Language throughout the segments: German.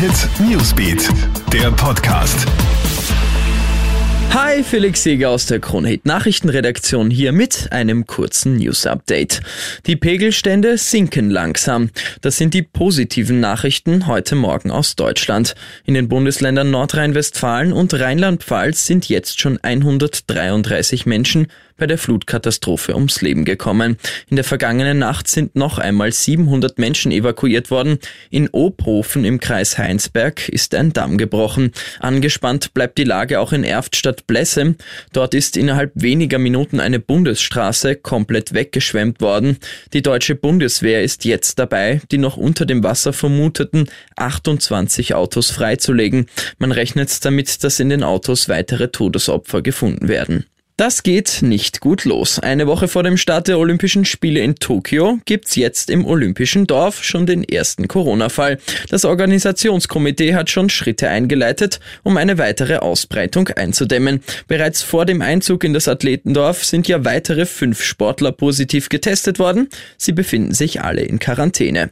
Hit Newsbeat, der Podcast. Hi, Felix Seger aus der Kronhit Nachrichtenredaktion hier mit einem kurzen News Update. Die Pegelstände sinken langsam. Das sind die positiven Nachrichten heute Morgen aus Deutschland. In den Bundesländern Nordrhein-Westfalen und Rheinland-Pfalz sind jetzt schon 133 Menschen bei der Flutkatastrophe ums Leben gekommen. In der vergangenen Nacht sind noch einmal 700 Menschen evakuiert worden. In Obhofen im Kreis Heinsberg ist ein Damm gebrochen. Angespannt bleibt die Lage auch in Erftstadt Blesse. Dort ist innerhalb weniger Minuten eine Bundesstraße komplett weggeschwemmt worden. Die deutsche Bundeswehr ist jetzt dabei, die noch unter dem Wasser vermuteten 28 Autos freizulegen. Man rechnet damit, dass in den Autos weitere Todesopfer gefunden werden. Das geht nicht gut los. Eine Woche vor dem Start der Olympischen Spiele in Tokio gibt's jetzt im Olympischen Dorf schon den ersten Corona-Fall. Das Organisationskomitee hat schon Schritte eingeleitet, um eine weitere Ausbreitung einzudämmen. Bereits vor dem Einzug in das Athletendorf sind ja weitere fünf Sportler positiv getestet worden. Sie befinden sich alle in Quarantäne.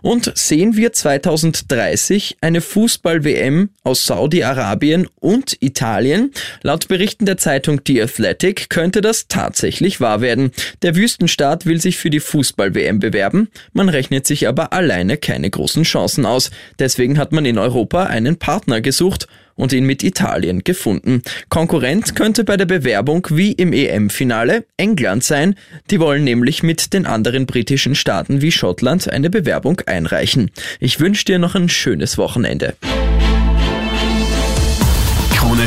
Und sehen wir 2030 eine Fußball-WM aus Saudi-Arabien und Italien? Laut Berichten der Zeitung The Athletic Athletic könnte das tatsächlich wahr werden. Der Wüstenstaat will sich für die Fußball-WM bewerben, man rechnet sich aber alleine keine großen Chancen aus. Deswegen hat man in Europa einen Partner gesucht und ihn mit Italien gefunden. Konkurrent könnte bei der Bewerbung wie im EM-Finale England sein. Die wollen nämlich mit den anderen britischen Staaten wie Schottland eine Bewerbung einreichen. Ich wünsche dir noch ein schönes Wochenende.